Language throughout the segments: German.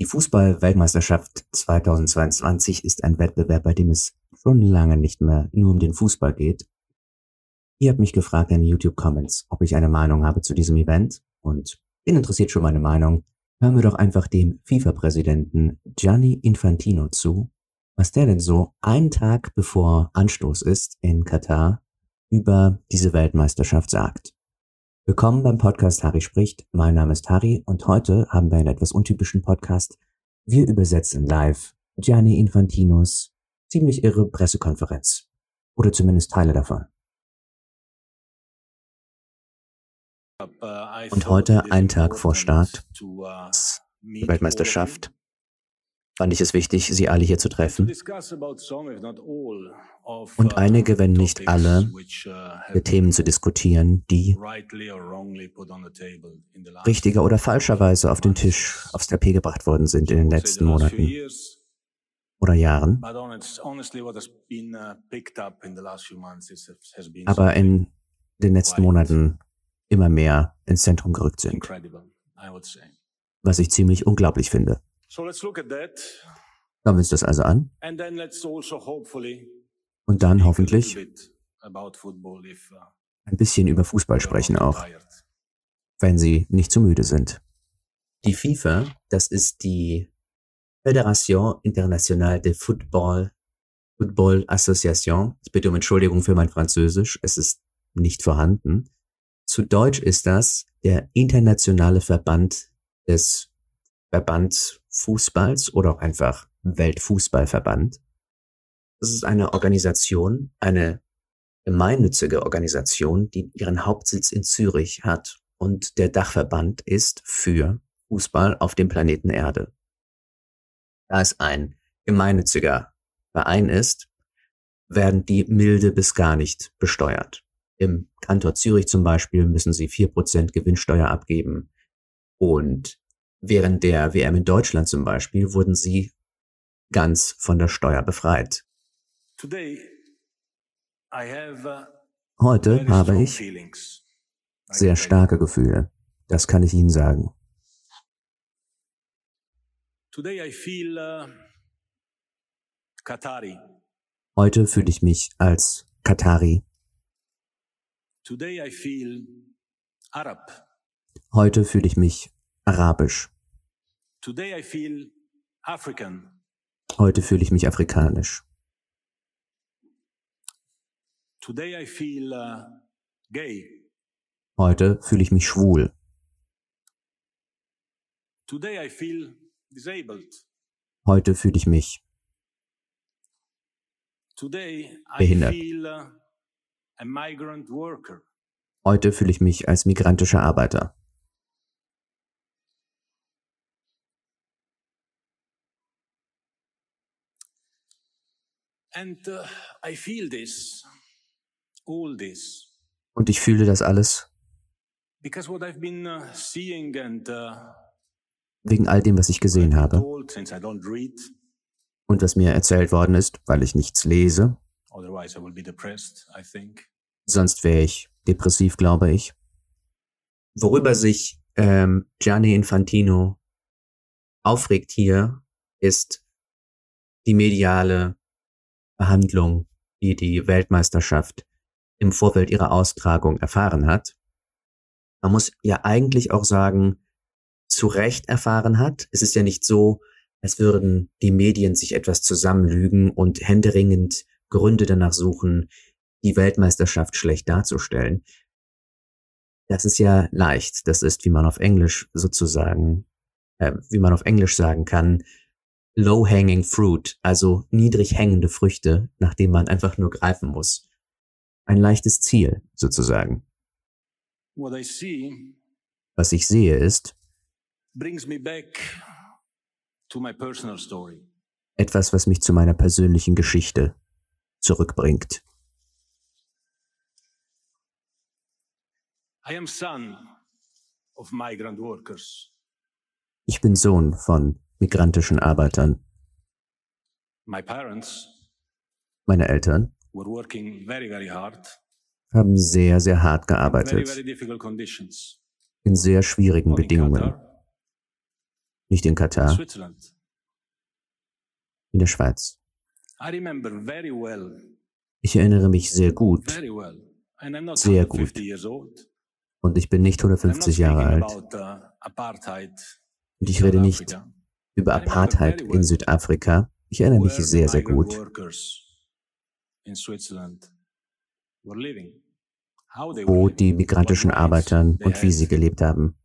Die Fußball-Weltmeisterschaft 2022 ist ein Wettbewerb, bei dem es schon lange nicht mehr nur um den Fußball geht. Ihr habt mich gefragt in YouTube-Comments, ob ich eine Meinung habe zu diesem Event und wen interessiert schon meine Meinung? Hören wir doch einfach dem FIFA-Präsidenten Gianni Infantino zu, was der denn so einen Tag bevor Anstoß ist in Katar über diese Weltmeisterschaft sagt. Willkommen beim Podcast Harry spricht. Mein Name ist Harry und heute haben wir einen etwas untypischen Podcast. Wir übersetzen live Gianni Infantinos ziemlich irre Pressekonferenz. Oder zumindest Teile davon. Und heute, einen Tag vor Start der Weltmeisterschaft, fand ich es wichtig, Sie alle hier zu treffen. Und einige, wenn nicht alle, Themen zu diskutieren, die richtiger oder falscherweise auf den Tisch, aufs Tapet gebracht worden sind in den letzten Monaten oder Jahren. Aber in den letzten Monaten immer mehr ins Zentrum gerückt sind. Was ich ziemlich unglaublich finde. Schauen wir uns das also an. Also Und dann hoffentlich uh, ein bisschen über Fußball sprechen auch, wenn Sie nicht zu müde sind. Die FIFA, das ist die Fédération Internationale de Football, Football Association. Ich bitte um Entschuldigung für mein Französisch, es ist nicht vorhanden. Zu Deutsch ist das der Internationale Verband des Verbands Fußballs oder auch einfach Weltfußballverband. Das ist eine Organisation, eine gemeinnützige Organisation, die ihren Hauptsitz in Zürich hat und der Dachverband ist für Fußball auf dem Planeten Erde. Da es ein gemeinnütziger Verein ist, werden die milde bis gar nicht besteuert. Im Kanton Zürich zum Beispiel müssen sie vier Prozent Gewinnsteuer abgeben und Während der WM in Deutschland zum Beispiel wurden sie ganz von der Steuer befreit. Heute habe ich sehr starke Gefühle. Das kann ich Ihnen sagen. Uh, Heute fühle ich mich als Katari. Heute fühle ich mich arabisch. Heute fühle ich mich afrikanisch. Uh, Heute fühle ich mich schwul. Heute fühle ich mich behindert. Uh, Heute fühle ich mich als migrantischer Arbeiter. And uh, I feel this, all this. Und ich fühle das alles. Because what I've been uh, seeing and uh, wegen all dem, was ich gesehen habe. Und was mir erzählt worden ist, weil ich nichts lese. Sonst wäre ich depressiv, glaube ich. Worüber sich ähm, Gianni Infantino aufregt hier, ist die mediale Behandlung, die die Weltmeisterschaft im Vorfeld ihrer Austragung erfahren hat. Man muss ja eigentlich auch sagen, zu Recht erfahren hat. Es ist ja nicht so, als würden die Medien sich etwas zusammenlügen und händeringend Gründe danach suchen, die Weltmeisterschaft schlecht darzustellen. Das ist ja leicht. Das ist, wie man auf Englisch sozusagen, äh, wie man auf Englisch sagen kann, low-hanging fruit, also niedrig hängende Früchte, nach denen man einfach nur greifen muss. Ein leichtes Ziel, sozusagen. Was ich sehe ist, etwas, was mich zu meiner persönlichen Geschichte zurückbringt. Ich bin Sohn von migrantischen Arbeitern. Meine Eltern haben sehr, sehr hart gearbeitet. In sehr schwierigen Bedingungen. Nicht in Katar. In der Schweiz. Ich erinnere mich sehr gut. Sehr gut. Und ich bin nicht 150 Jahre alt. Uh, Und ich rede nicht über Apartheid in Südafrika. Ich erinnere mich sehr, sehr gut wo die migrantischen Arbeiter und wie sie gelebt haben,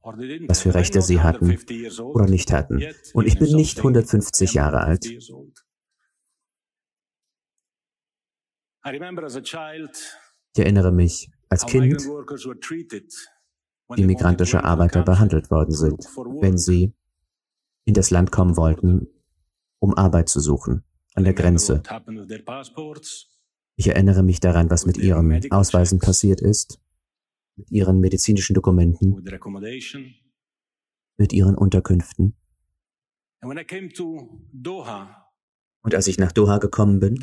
was für Rechte sie hatten oder nicht hatten. Und ich bin nicht 150 Jahre alt. Ich erinnere mich als Kind, wie migrantische Arbeiter behandelt worden sind, wenn sie in das Land kommen wollten, um Arbeit zu suchen, an der Grenze. Ich erinnere mich daran, was mit ihren Ausweisen passiert ist, mit ihren medizinischen Dokumenten, mit ihren Unterkünften. Und als ich nach Doha gekommen bin,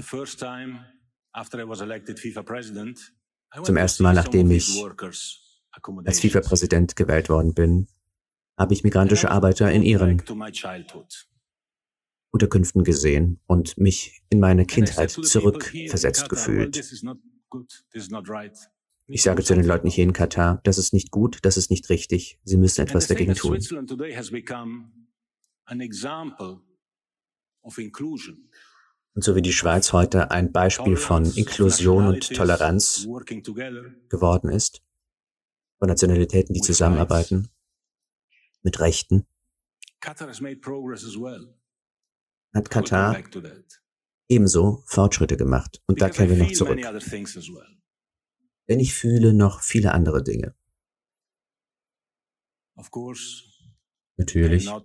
zum ersten Mal, nachdem ich als FIFA-Präsident gewählt worden bin, habe ich migrantische Arbeiter in ihren Unterkünften gesehen und mich in meine Kindheit zurückversetzt gefühlt. Ich sage zu den Leuten hier in Katar, das ist nicht gut, das ist nicht richtig, sie müssen etwas dagegen tun. Und so wie die Schweiz heute ein Beispiel von Inklusion und Toleranz geworden ist, von Nationalitäten, die zusammenarbeiten, mit Rechten, hat Katar ebenso Fortschritte gemacht. Und da kehren wir noch zurück. Denn ich fühle noch viele andere Dinge. Natürlich. Uh,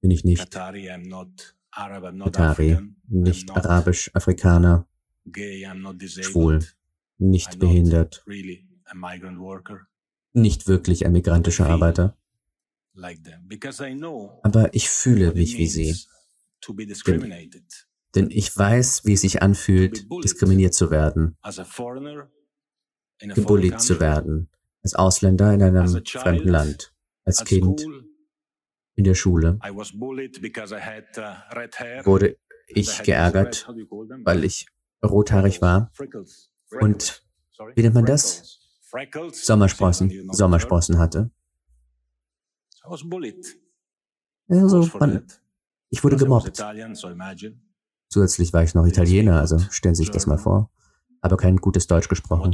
bin ich nicht. Katari, nicht arabisch-afrikaner, schwul, nicht behindert, nicht wirklich ein migrantischer Arbeiter. Aber ich fühle mich wie sie. Denn, denn ich weiß, wie es sich anfühlt, diskriminiert zu werden, gebullied zu werden, als Ausländer in einem fremden Land, als Kind. in der Schule. Uh, wurde ich geärgert, weil ich rothaarig war. Und, wie nennt man das? Sommersprossen, Sommersprossen hatte. Also, man, ich wurde gemobbt. Zusätzlich war ich noch Italiener, also stellen Sie sich das mal vor. Aber kein gutes Deutsch gesprochen.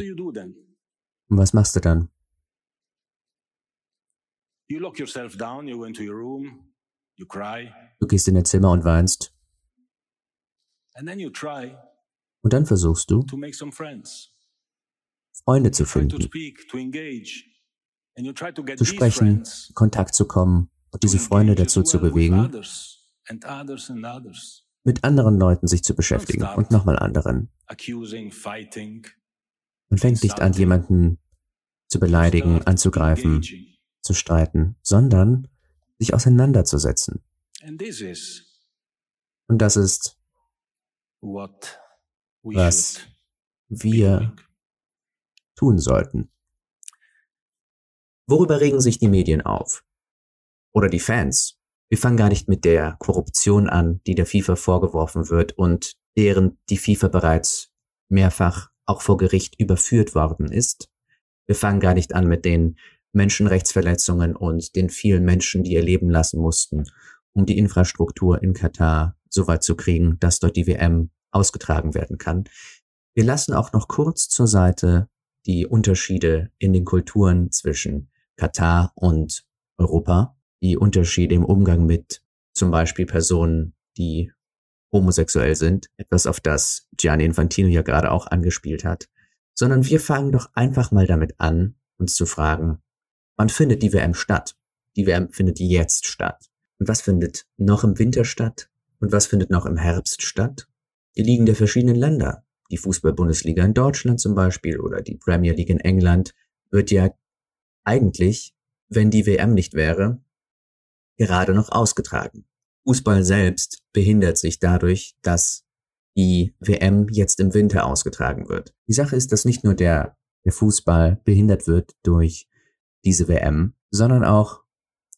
Und was machst du dann? Du gehst in dein Zimmer und weinst. Und dann versuchst du, Freunde zu finden, zu sprechen, Kontakt zu kommen und diese Freunde dazu zu bewegen, mit anderen Leuten sich zu beschäftigen und nochmal anderen. Man fängt nicht an, jemanden zu beleidigen, anzugreifen, zu streiten, sondern sich auseinanderzusetzen. Und das ist, was wir tun sollten. Worüber regen sich die Medien auf? Oder die Fans? Wir fangen gar nicht mit der Korruption an, die der FIFA vorgeworfen wird und deren die FIFA bereits mehrfach auch vor Gericht überführt worden ist. Wir fangen gar nicht an mit den Menschenrechtsverletzungen und den vielen Menschen, die ihr Leben lassen mussten, um die Infrastruktur in Katar so weit zu kriegen, dass dort die WM ausgetragen werden kann. Wir lassen auch noch kurz zur Seite die Unterschiede in den Kulturen zwischen Katar und Europa, die Unterschiede im Umgang mit zum Beispiel Personen, die homosexuell sind, etwas auf das Gianni Infantino ja gerade auch angespielt hat, sondern wir fangen doch einfach mal damit an, uns zu fragen, wann findet die WM statt? Die WM findet jetzt statt. Und was findet noch im Winter statt? Und was findet noch im Herbst statt? Die Ligen der verschiedenen Länder, die Fußball-Bundesliga in Deutschland zum Beispiel oder die Premier League in England, wird ja eigentlich, wenn die WM nicht wäre, gerade noch ausgetragen. Fußball selbst behindert sich dadurch, dass die WM jetzt im Winter ausgetragen wird. Die Sache ist, dass nicht nur der, der Fußball behindert wird durch diese WM, sondern auch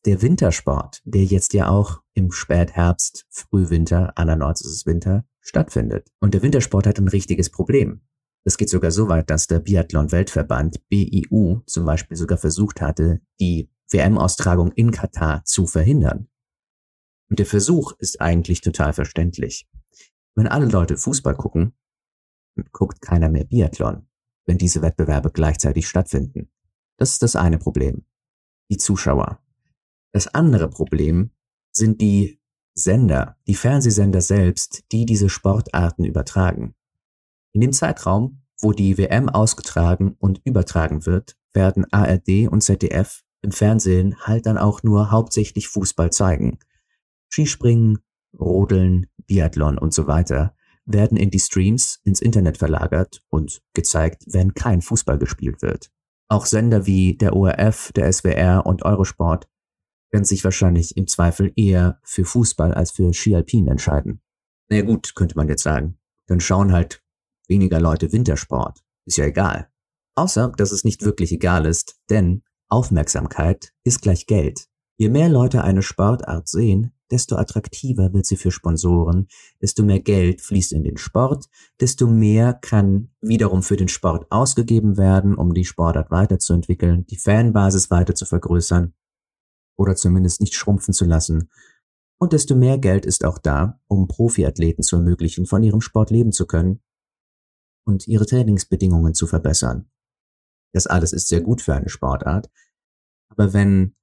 der Wintersport, der jetzt ja auch im Spätherbst, Frühwinter, andernorts ist es Winter, stattfindet. Und der Wintersport hat ein richtiges Problem. Es geht sogar so weit, dass der Biathlon-Weltverband BIU zum Beispiel sogar versucht hatte, die WM-Austragung in Katar zu verhindern. Und der Versuch ist eigentlich total verständlich. Wenn alle Leute Fußball gucken, guckt keiner mehr Biathlon, wenn diese Wettbewerbe gleichzeitig stattfinden. Das ist das eine Problem. Die Zuschauer. Das andere Problem sind die Sender, die Fernsehsender selbst, die diese Sportarten übertragen. In dem Zeitraum, wo die WM ausgetragen und übertragen wird, werden ARD und ZDF im Fernsehen halt dann auch nur hauptsächlich Fußball zeigen. Skispringen, Rodeln, Biathlon und so weiter werden in die Streams ins Internet verlagert und gezeigt, wenn kein Fußball gespielt wird. Auch Sender wie der ORF, der SWR und Eurosport werden sich wahrscheinlich im Zweifel eher für Fußball als für Ski entscheiden. Na naja, gut, könnte man jetzt sagen. Dann schauen halt weniger Leute Wintersport. Ist ja egal. Außer, dass es nicht wirklich egal ist, denn Aufmerksamkeit ist gleich Geld. Je mehr Leute eine Sportart sehen, desto attraktiver wird sie für Sponsoren, desto mehr Geld fließt in den Sport, desto mehr kann wiederum für den Sport ausgegeben werden, um die Sportart weiterzuentwickeln, die Fanbasis weiter zu vergrößern oder zumindest nicht schrumpfen zu lassen. Und desto mehr Geld ist auch da, um Profiathleten zu ermöglichen, von ihrem Sport leben zu können und ihre Trainingsbedingungen zu verbessern. Das alles ist sehr gut für eine Sportart. Aber wenn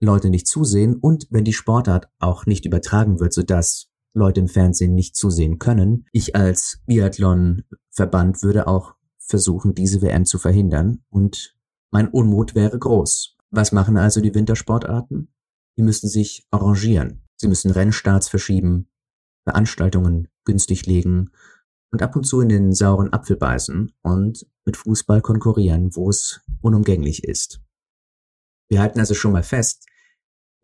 Leute nicht zusehen und wenn die Sportart auch nicht übertragen wird, sodass Leute im Fernsehen nicht zusehen können, ich als Biathlon-Verband würde auch versuchen, diese WM zu verhindern und mein Unmut wäre groß. Was machen also die Wintersportarten? Die müssen sich arrangieren. Sie müssen Rennstarts verschieben, Veranstaltungen günstig legen und ab und zu in den sauren Apfel beißen und mit Fußball konkurrieren, wo es unumgänglich ist. Wir halten also schon mal fest,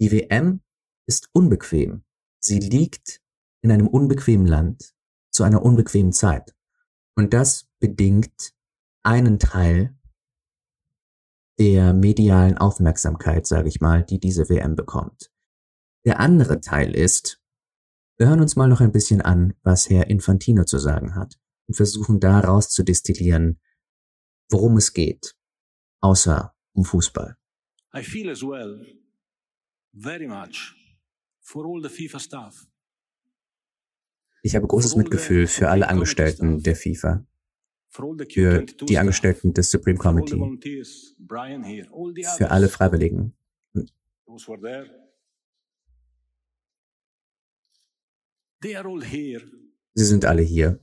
die WM ist unbequem. Sie liegt in einem unbequemen Land zu einer unbequemen Zeit. Und das bedingt einen Teil der medialen Aufmerksamkeit, sage ich mal, die diese WM bekommt. Der andere Teil ist, wir hören uns mal noch ein bisschen an, was Herr Infantino zu sagen hat und versuchen daraus zu destillieren, worum es geht, außer um Fußball. I feel as well very much for all the FIFA staff. Ich habe großes Mitgefühl für alle Angestellten der FIFA, für die Angestellten des Supreme Committee, für alle Freiwilligen. Sie sind alle hier,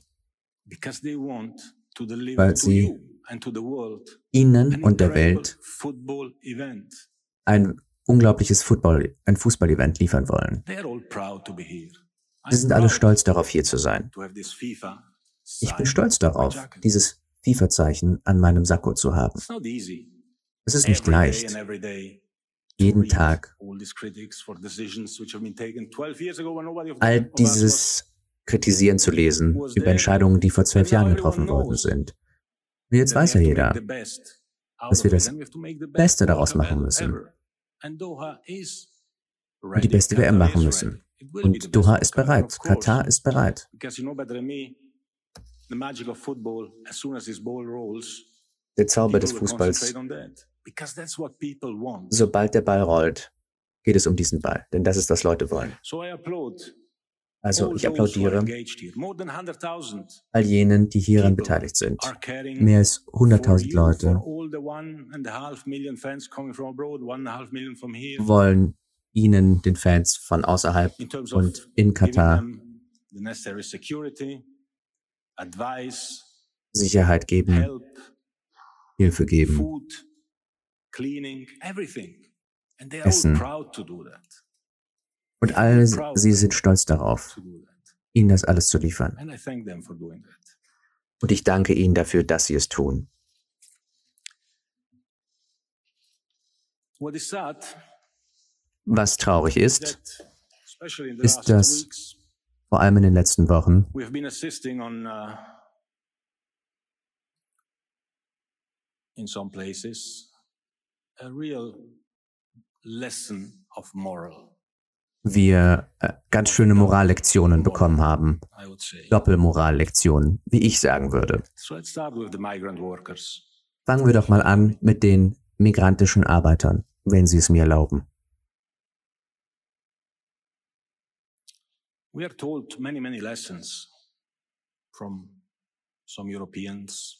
weil sie Ihnen und der Welt ein unglaubliches Football, ein Fußballevent liefern wollen. Sie sind alle stolz darauf, hier zu sein. Ich bin stolz darauf, dieses FIFA-Zeichen an meinem Sakko zu haben. Es ist nicht leicht, jeden Tag all dieses Kritisieren zu lesen über Entscheidungen, die vor zwölf Jahren getroffen worden sind. Und jetzt weiß ja jeder, dass wir das Beste daraus machen müssen. Und die beste WM machen müssen. Und Doha ist bereit, Katar ist bereit. Der Zauber des Fußballs. Sobald der Ball rollt, geht es um diesen Ball, denn das ist, was Leute wollen. Also ich applaudiere all jenen, die hieran beteiligt sind. Mehr als 100.000 Leute wollen Ihnen, den Fans von außerhalb und in Katar, Sicherheit geben, Hilfe geben, Essen. Und all sie sind stolz darauf, ihnen das alles zu liefern. Und ich danke ihnen dafür, dass sie es tun. Was traurig ist, ist, dass vor allem in den letzten Wochen uh, in some places wir äh, ganz schöne Morallektionen bekommen haben. Doppelmorallektionen, wie ich sagen würde. Fangen wir doch mal an mit den migrantischen Arbeitern, wenn Sie es mir erlauben. We are told many, many lessons from some Europeans,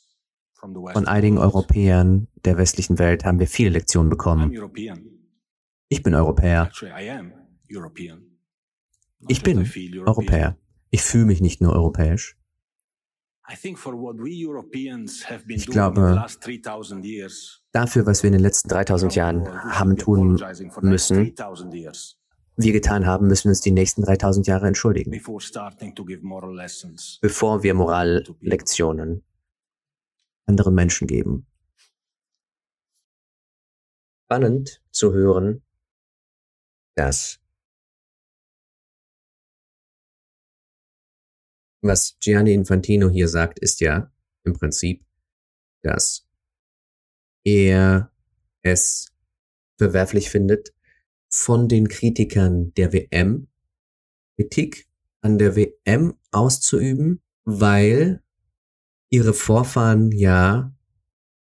von einigen Europäern der westlichen Welt haben wir viele Lektionen bekommen. Ich bin Europäer. Ich bin Europäer. Ich fühle mich nicht nur europäisch. Ich glaube, dafür, was wir in den letzten 3000 Jahren haben tun müssen, wir getan haben, müssen wir uns die nächsten 3000 Jahre entschuldigen, bevor wir Morallektionen anderen Menschen geben. Spannend zu hören, dass was Gianni Infantino hier sagt, ist ja im Prinzip, dass er es verwerflich findet, von den Kritikern der WM Kritik an der WM auszuüben, weil ihre Vorfahren ja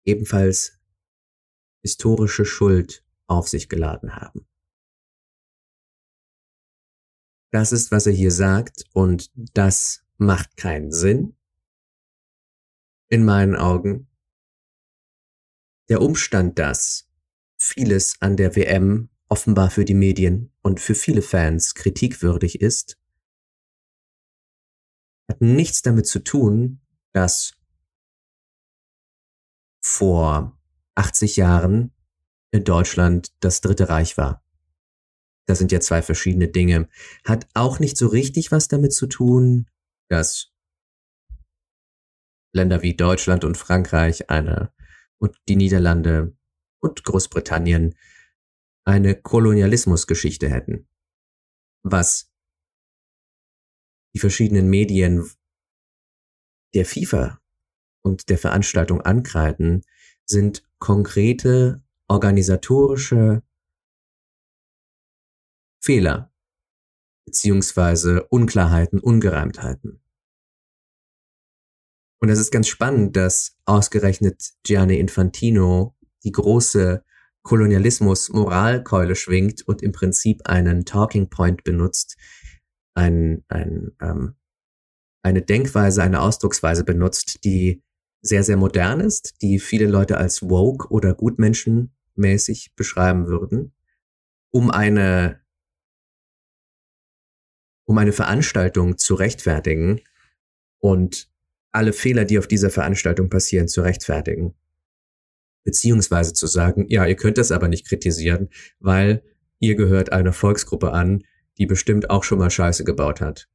ebenfalls historische Schuld auf sich geladen haben. Das ist, was er hier sagt, und das macht keinen Sinn. In meinen Augen. Der Umstand, dass vieles an der WM offenbar für die Medien und für viele Fans kritikwürdig ist, hat nichts damit zu tun, dass vor 80 Jahren in Deutschland das Dritte Reich war. Das sind ja zwei verschiedene Dinge. Hat auch nicht so richtig was damit zu tun, dass Länder wie Deutschland und Frankreich eine und die Niederlande und Großbritannien eine Kolonialismusgeschichte hätten. Was die verschiedenen Medien der FIFA und der Veranstaltung ankreiden, sind konkrete organisatorische Fehler beziehungsweise Unklarheiten, Ungereimtheiten. Und es ist ganz spannend, dass ausgerechnet Gianni Infantino die große Kolonialismus-Moralkeule schwingt und im Prinzip einen Talking Point benutzt, ein, ein ähm, eine Denkweise, eine Ausdrucksweise benutzt, die sehr, sehr modern ist, die viele Leute als woke oder gutmenschenmäßig beschreiben würden, um eine, um eine Veranstaltung zu rechtfertigen und alle Fehler, die auf dieser Veranstaltung passieren, zu rechtfertigen. Beziehungsweise zu sagen, ja, ihr könnt das aber nicht kritisieren, weil ihr gehört einer Volksgruppe an, die bestimmt auch schon mal Scheiße gebaut hat.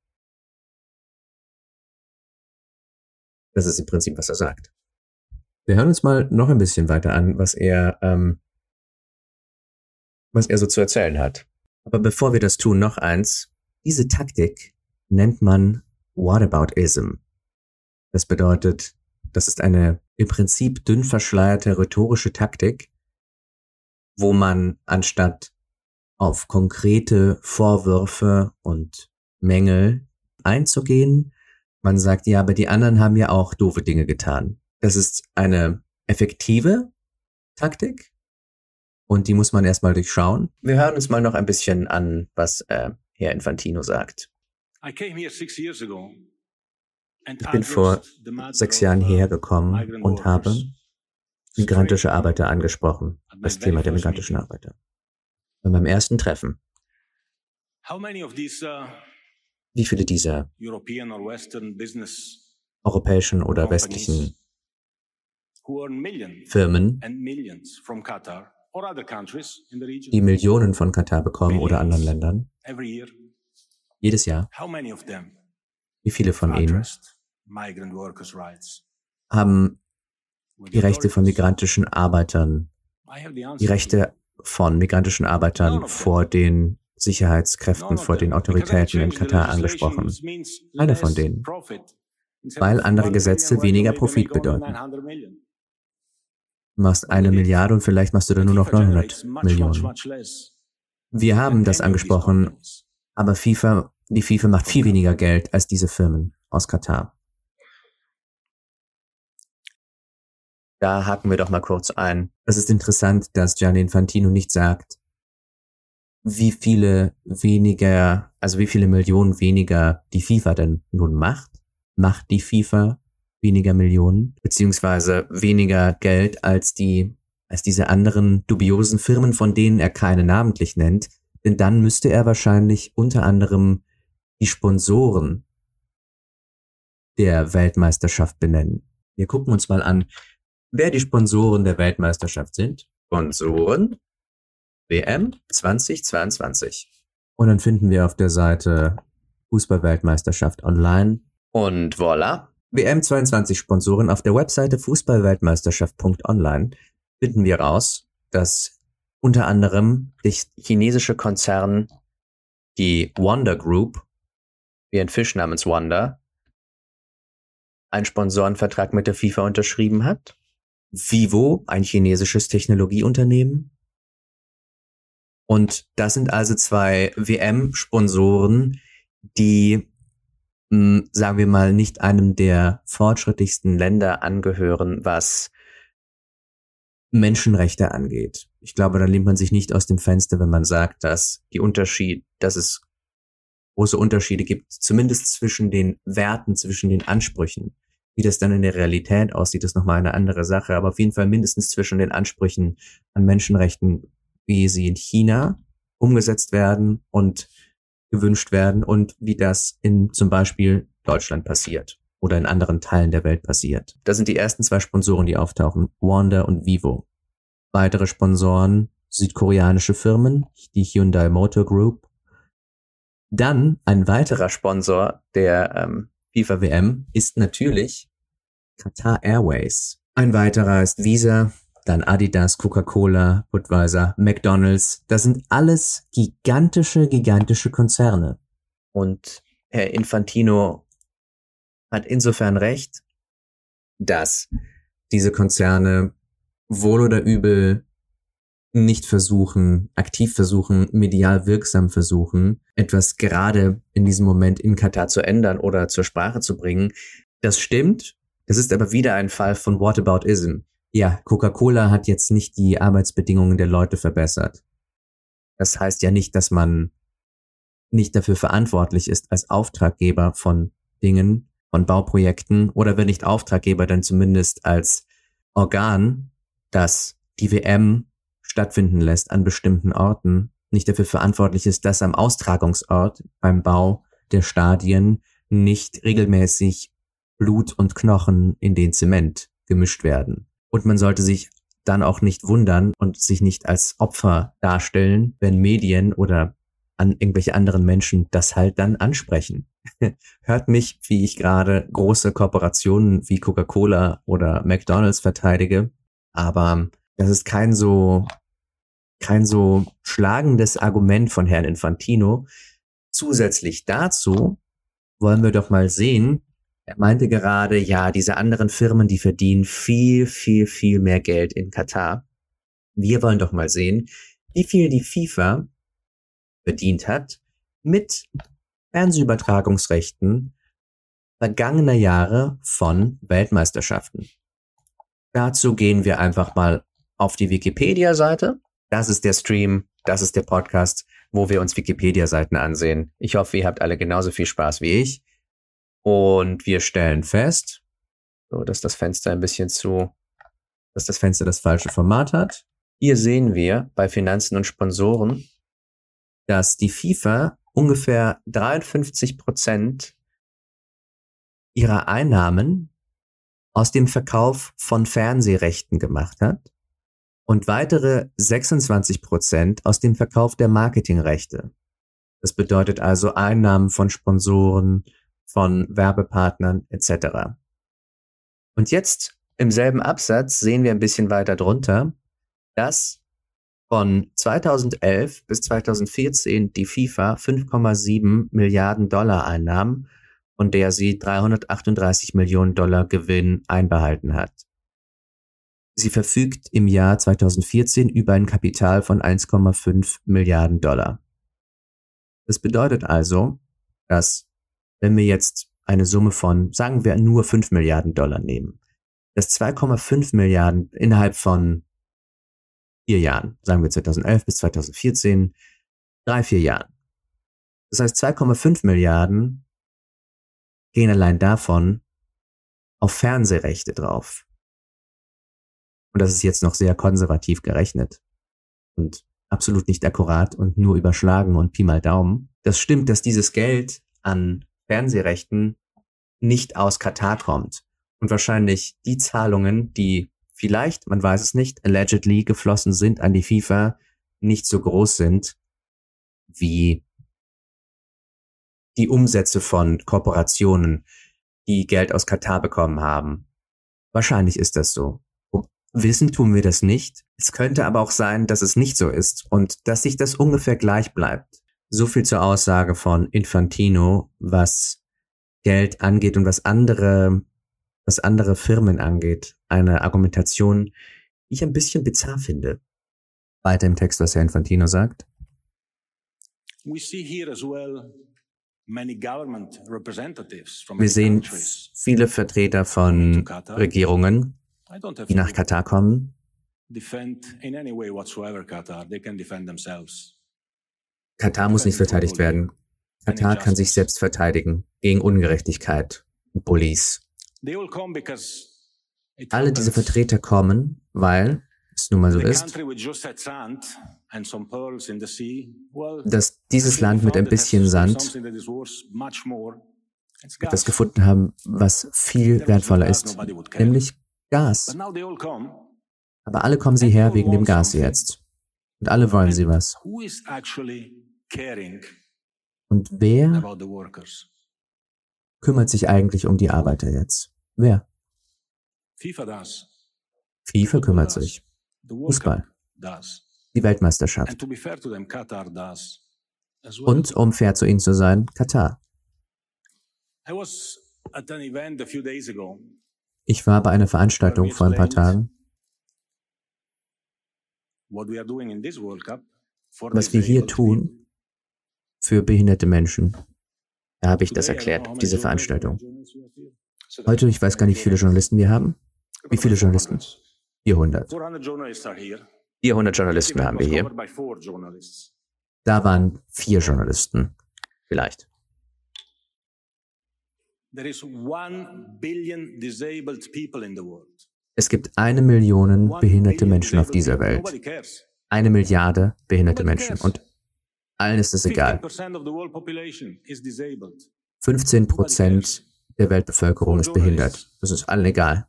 Das ist im Prinzip, was er sagt. Wir hören uns mal noch ein bisschen weiter an, was er, ähm, was er so zu erzählen hat. Aber bevor wir das tun, noch eins. Diese Taktik nennt man Whataboutism. Das bedeutet, das ist eine im Prinzip dünn verschleierte rhetorische Taktik, wo man anstatt auf konkrete Vorwürfe und Mängel einzugehen, man sagt, ja, aber die anderen haben ja auch doofe Dinge getan. Das ist eine effektive Taktik und die muss man erstmal durchschauen. Wir hören uns mal noch ein bisschen an, was äh, Herr Infantino sagt. Ich bin vor sechs Jahren hierher gekommen und habe migrantische Arbeiter angesprochen, das Thema der migrantischen Arbeiter. Bei meinem ersten Treffen. Wie viele dieser europäischen oder westlichen Firmen, die Millionen von Katar bekommen oder anderen Ländern, jedes Jahr, wie viele von ihnen haben die Rechte von migrantischen Arbeitern, die Rechte von migrantischen Arbeitern vor den Sicherheitskräften vor den Autoritäten in Katar angesprochen. Einer von denen. Weil andere Gesetze weniger Profit bedeuten. machst eine Milliarde und vielleicht machst du dann nur noch 900 Millionen. Wir haben das angesprochen, aber FIFA, die FIFA macht viel weniger Geld als diese Firmen aus Katar. Da haken wir doch mal kurz ein. Es ist interessant, dass Gianni Infantino nicht sagt, wie viele weniger, also wie viele Millionen weniger die FIFA denn nun macht. Macht die FIFA weniger Millionen, beziehungsweise weniger Geld als die, als diese anderen dubiosen Firmen, von denen er keine namentlich nennt. Denn dann müsste er wahrscheinlich unter anderem die Sponsoren der Weltmeisterschaft benennen. Wir gucken uns mal an, wer die Sponsoren der Weltmeisterschaft sind. Sponsoren WM 2022. Und dann finden wir auf der Seite Fußballweltmeisterschaft online. Und voilà. WM 22 Sponsoren auf der Webseite Fußballweltmeisterschaft.online finden wir raus, dass unter anderem der chinesische Konzern die Wonder Group, wie ein Fisch namens Wonder, einen Sponsorenvertrag mit der FIFA unterschrieben hat. Vivo, ein chinesisches Technologieunternehmen. Und das sind also zwei WM-Sponsoren, die, mh, hm, sagen wir mal, nicht einem der fortschrittlichsten Länder angehören, was Menschenrechte angeht. Ich glaube, da lehnt man sich nicht aus dem Fenster, wenn man sagt, dass die Unterschied, dass es große Unterschiede gibt, zumindest zwischen den Werten, zwischen den Ansprüchen wie das dann in der Realität aussieht, ist nochmal eine andere Sache. Aber auf jeden Fall mindestens zwischen den Ansprüchen an Menschenrechten, wie sie in China umgesetzt werden und gewünscht werden und wie das in zum Beispiel Deutschland passiert oder in anderen Teilen der Welt passiert. Das sind die ersten zwei Sponsoren, die auftauchen, Wanda und Vivo. Weitere Sponsoren, südkoreanische Firmen, die Hyundai Motor Group. Dann ein weiterer Sponsor der ähm, FIFA WM ist natürlich Qatar Airways. Ein weiterer ist Visa, dann Adidas, Coca-Cola, Budweiser, McDonald's. Das sind alles gigantische, gigantische Konzerne. Und Herr Infantino hat insofern recht, dass diese Konzerne wohl oder übel nicht versuchen, aktiv versuchen, medial wirksam versuchen, etwas gerade in diesem Moment in Katar zu ändern oder zur Sprache zu bringen. Das stimmt, es ist aber wieder ein Fall von Whataboutism. Ja, Coca-Cola hat jetzt nicht die Arbeitsbedingungen der Leute verbessert. Das heißt ja nicht, dass man nicht dafür verantwortlich ist als Auftraggeber von Dingen, von Bauprojekten oder wenn nicht Auftraggeber, dann zumindest als Organ, das die WM stattfinden lässt an bestimmten Orten, nicht dafür verantwortlich ist, dass am Austragungsort beim Bau der Stadien nicht regelmäßig Blut und Knochen in den Zement gemischt werden. Und man sollte sich dann auch nicht wundern und sich nicht als Opfer darstellen, wenn Medien oder an irgendwelche anderen Menschen das halt dann ansprechen. Hört mich, wie ich gerade große Kooperationen wie Coca-Cola oder McDonald's verteidige, aber das ist kein so kein so schlagendes Argument von Herrn Infantino. Zusätzlich dazu wollen wir doch mal sehen, er meinte gerade, ja, diese anderen Firmen, die verdienen viel, viel, viel mehr Geld in Katar. Wir wollen doch mal sehen, wie viel die FIFA verdient hat mit Fernsehübertragungsrechten vergangener Jahre von Weltmeisterschaften. Dazu gehen wir einfach mal auf die Wikipedia-Seite. Das ist der Stream, das ist der Podcast, wo wir uns Wikipedia-Seiten ansehen. Ich hoffe, ihr habt alle genauso viel Spaß wie ich. Und wir stellen fest, so dass das Fenster ein bisschen zu, dass das Fenster das falsche Format hat. Hier sehen wir bei Finanzen und Sponsoren, dass die FIFA ungefähr 53 Prozent ihrer Einnahmen aus dem Verkauf von Fernsehrechten gemacht hat und weitere 26 Prozent aus dem Verkauf der Marketingrechte. Das bedeutet also Einnahmen von Sponsoren, von Werbepartnern etc. Und jetzt im selben Absatz sehen wir ein bisschen weiter drunter, dass von 2011 bis 2014 die FIFA 5,7 Milliarden Dollar einnahm, von der sie 338 Millionen Dollar Gewinn einbehalten hat. Sie verfügt im Jahr 2014 über ein Kapital von 1,5 Milliarden Dollar. Das bedeutet also, dass wenn wir jetzt eine Summe von, sagen wir, nur 5 Milliarden Dollar nehmen, dass 2,5 Milliarden innerhalb von vier Jahren, sagen wir 2011 bis 2014, drei, vier Jahren. Das heißt, 2,5 Milliarden gehen allein davon auf Fernsehrechte drauf. Und das ist jetzt noch sehr konservativ gerechnet und absolut nicht akkurat und nur überschlagen und Pi mal Daumen. Das stimmt, dass dieses Geld an Fernsehrechten nicht aus Katar kommt und wahrscheinlich die Zahlungen, die vielleicht, man weiß es nicht, allegedly geflossen sind an die FIFA, nicht so groß sind wie die Umsätze von Korporationen, die Geld aus Katar bekommen haben. Wahrscheinlich ist das so. Wissen tun wir das nicht. Es könnte aber auch sein, dass es nicht so ist und dass sich das ungefähr gleich bleibt. So viel zur Aussage von Infantino, was Geld angeht und was andere, was andere Firmen angeht. Eine Argumentation, die ich ein bisschen bizarr finde. Weiter im Text, was Herr Infantino sagt. Wir sehen viele Vertreter von Regierungen, die nach Katar kommen. Katar. Muss nicht verteidigt werden. Katar kann sich selbst verteidigen gegen Ungerechtigkeit und Bullies. Alle diese Vertreter kommen, weil es nun mal so ist, dass dieses Land mit ein bisschen Sand etwas gefunden haben, was viel wertvoller ist, nämlich Gas. Aber alle kommen sie her wegen dem Gas jetzt. Und alle wollen sie was. Und wer kümmert sich eigentlich um die Arbeiter jetzt? Wer? FIFA kümmert sich. Fußball. Die Weltmeisterschaft. Und um fair zu ihnen zu sein, Katar. Ich war bei einer Veranstaltung vor ein paar Tagen. Was wir hier tun für behinderte Menschen, da habe ich das erklärt, diese Veranstaltung. Heute, ich weiß gar nicht, wie viele Journalisten wir haben. Wie viele Journalisten? 400. 400 Journalisten haben wir hier. Da waren vier Journalisten. Vielleicht. Es gibt eine Million behinderte Menschen auf dieser Welt. Eine Milliarde behinderte Menschen. Und allen ist es egal. 15 Prozent der Weltbevölkerung ist behindert. Das ist allen egal.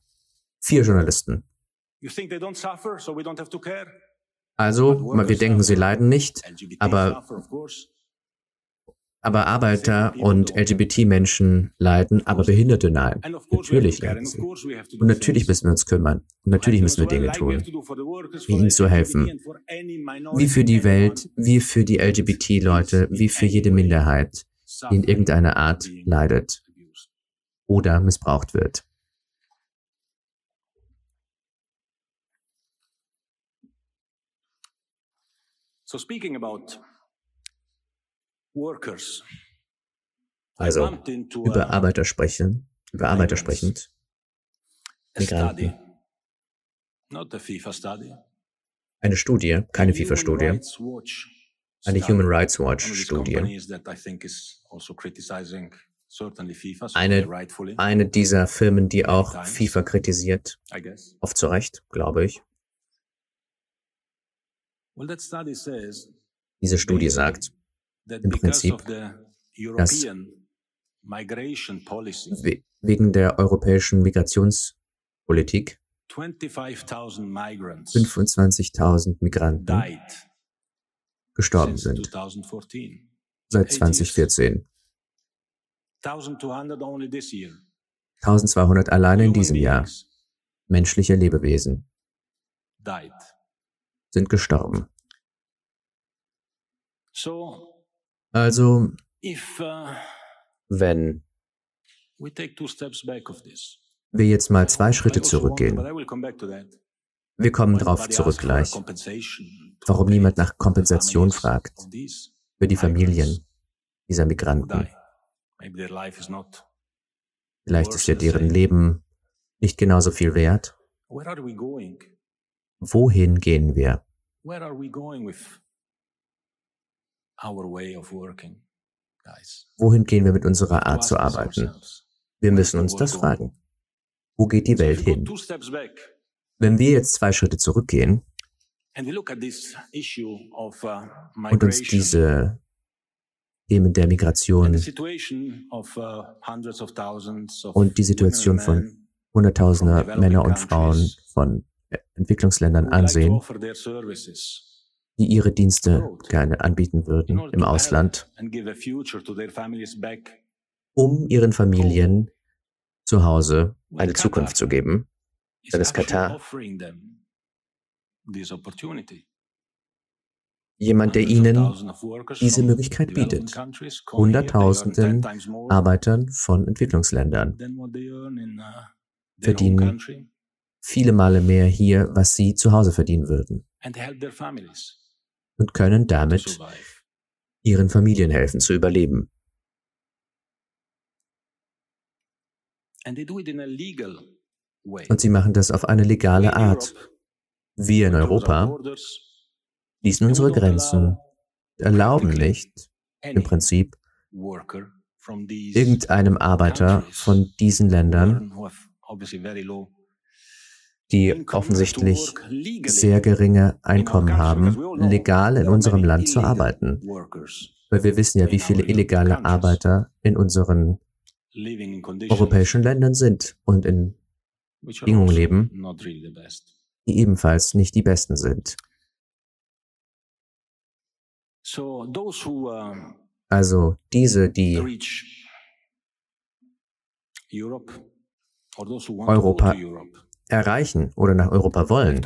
Vier Journalisten. Also, wir denken, sie leiden nicht, aber aber Arbeiter und LGBT-Menschen leiden, aber Behinderte nein. Natürlich leiden sie. Und natürlich müssen wir uns kümmern. Und natürlich müssen wir Dinge tun, wie ihnen zu helfen. Wie für die Welt, wie für die LGBT-Leute, wie für jede Minderheit, die in irgendeiner Art leidet oder missbraucht wird. So speaking about also über Arbeiter sprechen, über Arbeiter sprechend, Migranten. Eine Studie, keine FIFA-Studie, eine Human Rights Watch-Studie. Also eine, eine dieser Firmen, die auch FIFA kritisiert, oft zu Recht, glaube ich. Diese Studie sagt, im Prinzip, dass wegen der europäischen Migrationspolitik 25.000 Migranten gestorben sind seit 2014. 1200 alleine in diesem Jahr. Menschliche Lebewesen sind gestorben. Also, uh, wenn wir jetzt mal zwei Schritte zurückgehen, Wir kommen darauf zurück gleich. Warum niemand nach Kompensation fragt für die Familien dieser Migranten. Vielleicht ist ja deren Leben nicht genauso viel wert. Wohin gehen wir? Wohin gehen wir mit unserer Art zu arbeiten? Wir müssen uns das fragen. Wo geht die Welt hin? Wenn wir jetzt zwei Schritte zurückgehen uh, und uns diese Themen der Migration uh, und die Situation von Hunderttausender Männer und Frauen von Entwicklungsländern ansehen, die ihre Dienste gerne anbieten würden im Ausland, um ihren Familien zu Hause eine Zukunft zu geben, dann ist Katar jemand, der ihnen diese Möglichkeit bietet. Hunderttausenden Arbeitern von Entwicklungsländern. uh, verdienen viele Male mehr hier, was sie zu Hause verdienen würden und können damit ihren Familien helfen zu überleben. Und sie machen das auf eine legale Art. Wir in Europa schließen unsere Grenzen, erlauben nicht, im Prinzip, irgendeinem Arbeiter von diesen Ländern, die offensichtlich sehr geringe Einkommen haben, legal in unserem Land zu arbeiten. Weil wir wissen ja, wie viele illegale Arbeiter in unseren europäischen Ländern sind und in Bedingungen also leben, die ebenfalls nicht die besten sind. Also diese, die Europa erreichen oder nach Europa wollen,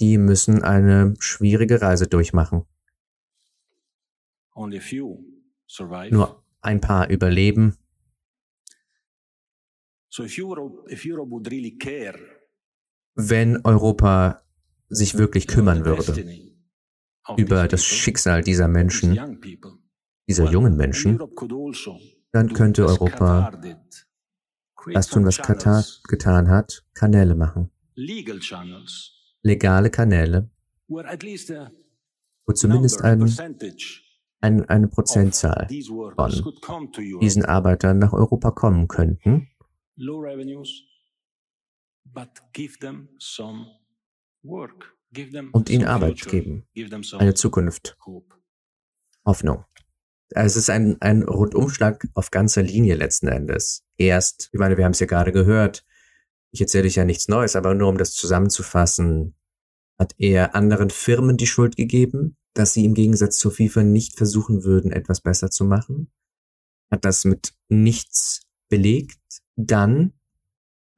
die müssen eine schwierige Reise durchmachen. Nur ein paar überleben. Wenn Europa sich wirklich kümmern würde über das Schicksal dieser Menschen, dieser jungen Menschen, also dann könnte Europa das tun, was Katar getan hat, Kanäle machen. Legale Kanäle, wo zumindest ein ein, eine Prozentzahl von diesen Arbeitern nach Europa kommen könnten. Und ihnen Arbeit geben, eine Zukunft, Hoffnung. Es ist ein, ein Rundumschlag auf ganzer Linie letzten Endes. Erst, ich meine, wir haben es ja gerade gehört, ich erzähle dich ja nichts Neues, aber nur um das zusammenzufassen, hat er anderen Firmen die Schuld gegeben, dass sie im Gegensatz zur FIFA nicht versuchen würden, etwas besser zu machen, hat das mit nichts belegt. Dann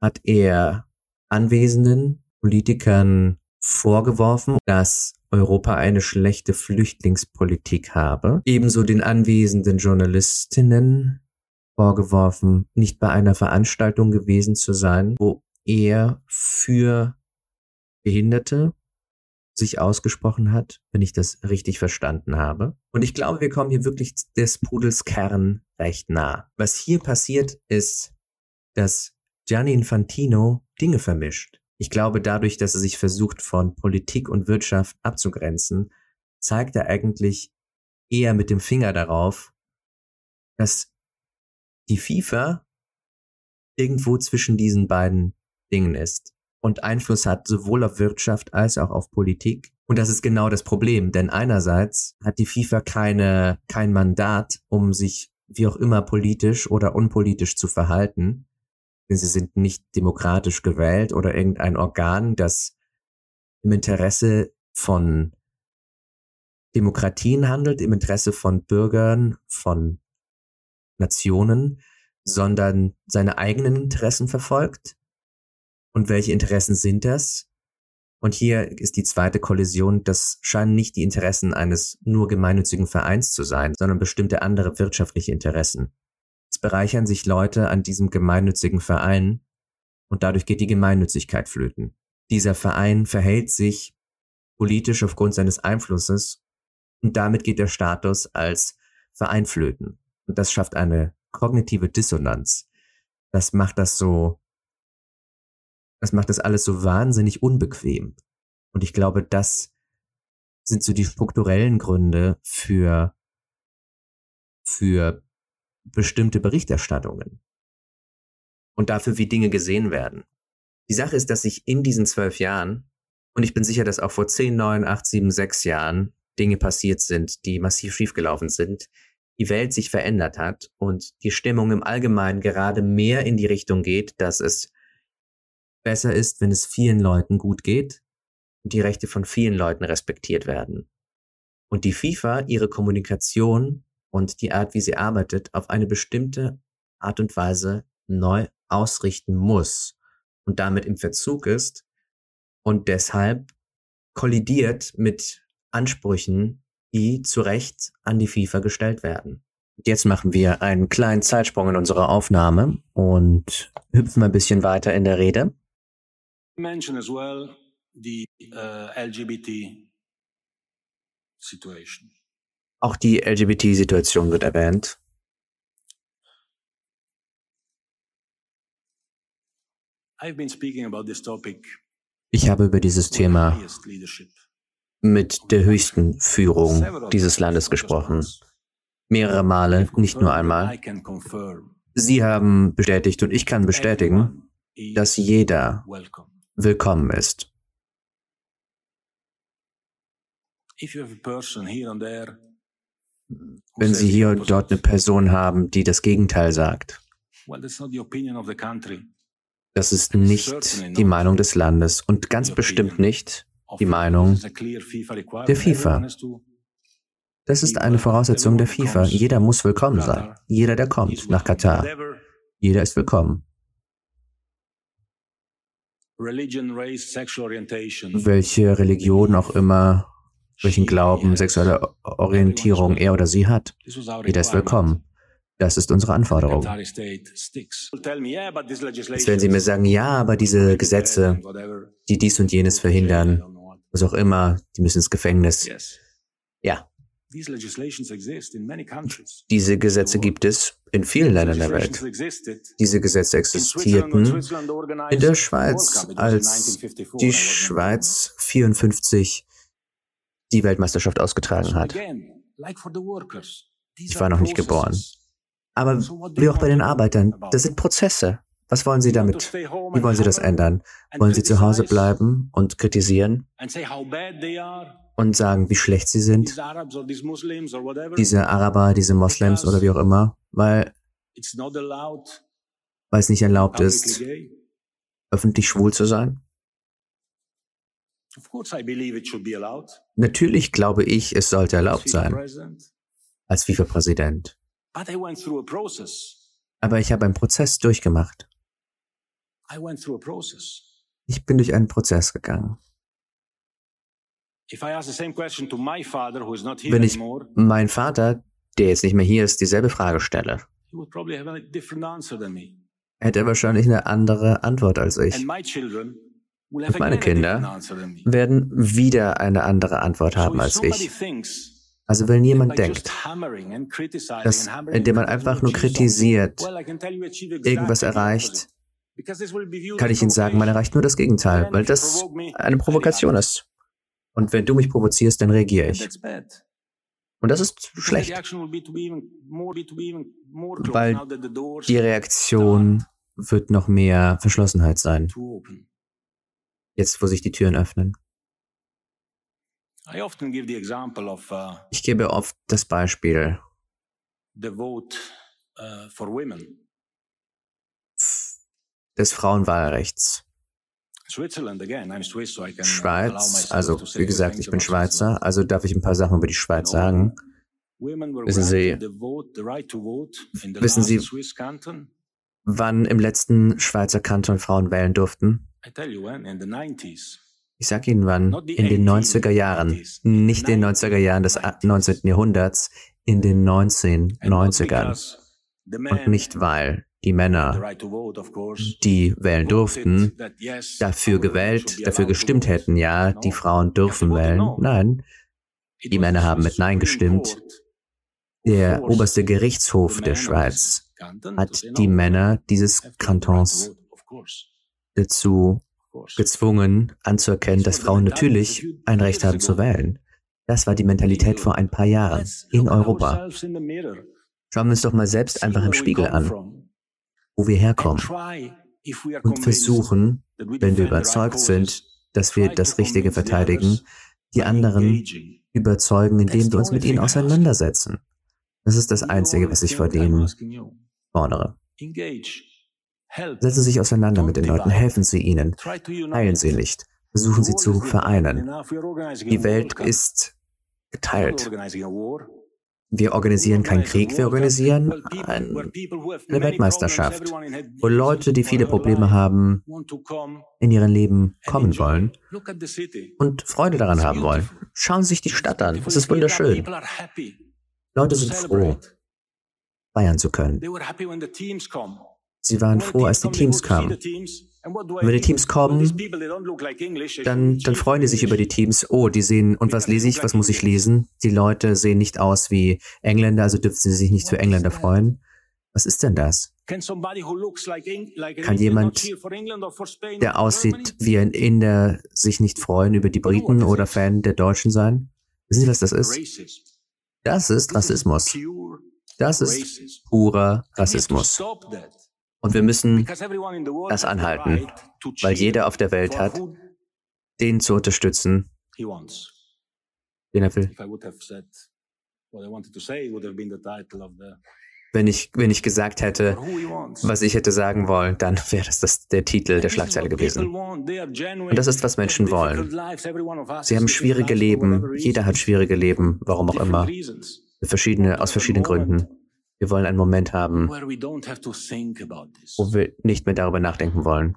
hat er anwesenden Politikern vorgeworfen, dass Europa eine schlechte Flüchtlingspolitik habe. Ebenso den anwesenden Journalistinnen vorgeworfen, nicht bei einer Veranstaltung gewesen zu sein, wo er für Behinderte sich ausgesprochen hat, wenn ich das richtig verstanden habe. Und ich glaube, wir kommen hier wirklich des Pudels Kern recht nah. Was hier passiert ist, dass Gianni Infantino Dinge vermischt. Ich glaube, dadurch, dass er sich versucht, von Politik und Wirtschaft abzugrenzen, zeigt er eigentlich eher mit dem Finger darauf, dass die FIFA irgendwo zwischen diesen beiden Dingen ist und Einfluss hat sowohl auf Wirtschaft als auch auf Politik. Und das ist genau das Problem, denn einerseits hat die FIFA keine, kein Mandat, um sich wie auch immer politisch oder unpolitisch zu verhalten. Denn sie sind nicht demokratisch gewählt oder irgendein Organ, das im Interesse von Demokratien handelt, im Interesse von Bürgern, von Nationen, sondern seine eigenen Interessen verfolgt und welche Interessen sind das? Und hier ist die zweite Kollision, das scheinen nicht die Interessen eines nur gemeinnützigen Vereins zu sein, sondern bestimmte andere wirtschaftliche Interessen. Es bereichern sich Leute an diesem gemeinnützigen Verein Und dadurch geht die Gemeinnützigkeit flöten. Dieser Verein verhält sich politisch aufgrund seines Einflusses und damit geht der Status als Verein flöten. Und das schafft eine kognitive Dissonanz. Das macht das so, das macht das alles so wahnsinnig unbequem. Und ich glaube, das sind so die strukturellen Gründe für, für bestimmte Berichterstattungen. Und dafür, wie Dinge gesehen werden. Die Sache ist, dass sich in diesen zwölf Jahren, und ich bin sicher, dass auch vor zehn, neun, acht, sieben, sechs Jahren Dinge passiert sind, die massiv schiefgelaufen sind, die Welt sich verändert hat und die Stimmung im Allgemeinen gerade mehr in die Richtung geht, dass es besser ist, wenn es vielen Leuten gut geht und die Rechte von vielen Leuten respektiert werden. Und die FIFA ihre Kommunikation und die Art, wie sie arbeitet, auf eine bestimmte Art und Weise neu ausrichten muss und damit im Verzug ist und deshalb kollidiert mit Ansprüchen, die zu Recht an die FIFA gestellt werden. Jetzt machen wir einen kleinen Zeitsprung in unserer Aufnahme und hüpfen ein bisschen weiter in der Rede. Mention as well the uh, LGBT situation. Auch die LGBT-Situation wird erwähnt. Ich habe über dieses Thema mit der höchsten Führung dieses Landes gesprochen. Mehrere Male, nicht nur einmal. Sie haben bestätigt und ich kann bestätigen, dass jeder willkommen ist. Wenn Sie hier und dort eine Person haben, die das Gegenteil sagt, das ist nicht die Meinung des Landes und ganz bestimmt nicht die Meinung der FIFA. Das ist eine Voraussetzung der FIFA. Jeder muss willkommen sein. Jeder, der kommt nach Katar. Jeder ist willkommen. Welche Religion auch immer, welchen Glauben, sexuelle Orientierung er oder sie hat. Jeder ist willkommen. Das ist unsere Anforderung. Jetzt werden Sie mir sagen, ja, aber diese Gesetze, die dies und jenes verhindern, was auch immer, die müssen ins Gefängnis. Ja. Diese Gesetze gibt es in vielen Ländern der Welt. Diese Gesetze existierten in der Schweiz, als die Schweiz 54 die Weltmeisterschaft ausgetragen hat. Ich war noch nicht geboren. Aber wie auch bei den Arbeitern, das sind Prozesse. Was wollen Sie damit? Wie wollen Sie das ändern? Wollen Sie zu Hause bleiben und kritisieren und sagen, wie schlecht Sie sind? Diese Araber, diese Moslems oder wie auch immer, weil, weil es nicht erlaubt ist, öffentlich schwul zu sein? Natürlich glaube ich, es sollte erlaubt sein als FIFA-Präsident. Aber ich habe einen Prozess durchgemacht. Ich bin durch einen Prozess gegangen. Wenn ich meinen Vater, der jetzt nicht mehr hier ist, dieselbe Frage stelle, hätte er wahrscheinlich eine andere Antwort als ich. Und meine Kinder werden wieder eine andere Antwort haben als ich. Also wenn jemand denkt, dass indem man einfach nur kritisiert, irgendwas erreicht, kann ich Ihnen sagen, man erreicht nur das Gegenteil, weil das eine Provokation ist. Und wenn du mich provozierst, dann reagiere ich. Und das ist schlecht. Weil die Reaktion wird noch mehr Verschlossenheit sein. Jetzt, wo sich die Türen öffnen. Uh, ich gebe oft das Beispiel des Frauenwahlrechts. Schweiz, also wie gesagt, ich bin Schweizer, also darf ich ein paar Sachen über die Schweiz sagen. Wissen Sie, wissen Sie, wann im letzten Schweizer Kanton Frauen wählen durften? Ich sage Ihnen wann, in den 90er Jahren, nicht in den 90er Jahren des 19. Jahrhunderts, in den 1990ern. Und nicht weil die Männer, die wählen durften, dafür gewählt, dafür gestimmt hätten, ja, die Frauen dürfen wählen. Nein, die Männer haben mit Nein gestimmt. Der oberste Gerichtshof der Schweiz hat die Männer dieses Kantons dazu gezwungen anzuerkennen, dass Frauen natürlich ein Recht haben zu wählen. Das war die Mentalität vor ein paar Jahren in Europa. Schauen wir uns doch mal selbst einfach im Spiegel an, wo wir herkommen und versuchen, wenn wir überzeugt sind, dass wir das Richtige verteidigen, die anderen überzeugen, indem wir uns mit ihnen auseinandersetzen. Das ist das Einzige, was ich vor denen fordere. Setzen Sie sich auseinander mit den Leuten, helfen Sie ihnen, heilen Sie nicht, versuchen Sie zu vereinen. Die Welt ist geteilt. Wir organisieren keinen Krieg, wir organisieren eine Weltmeisterschaft, wo Leute, die viele Probleme haben, in ihrem Leben kommen wollen und Freude daran haben wollen. Schauen Sie sich die Stadt an, es ist wunderschön. Leute sind froh, feiern zu können. Sie waren froh, als die Teams kamen. Wenn die Teams kommen, dann, dann freuen die sich über die Teams. Oh, die sehen, und was lese ich, was muss ich lesen? Die Leute sehen nicht aus wie Engländer, also dürfen sie sich nicht für Engländer freuen. Was ist denn das? Kann jemand, der aussieht wie ein Inder, sich nicht freuen über die Briten oder Fan der Deutschen sein? Wissen Sie, was das ist? Das ist Rassismus. Das ist purer Rassismus. Und wir müssen das anhalten, weil jeder auf der Welt hat, den zu unterstützen, den er will. Wenn ich, wenn ich gesagt hätte, was ich hätte sagen wollen, dann wäre das, das der Titel der Schlagzeile gewesen. Und das ist, was Menschen wollen. Sie haben schwierige Leben. Jeder hat schwierige Leben, warum auch immer. Verschiedene, aus verschiedenen Gründen. Wir wollen einen Moment haben, wo wir nicht mehr darüber nachdenken wollen.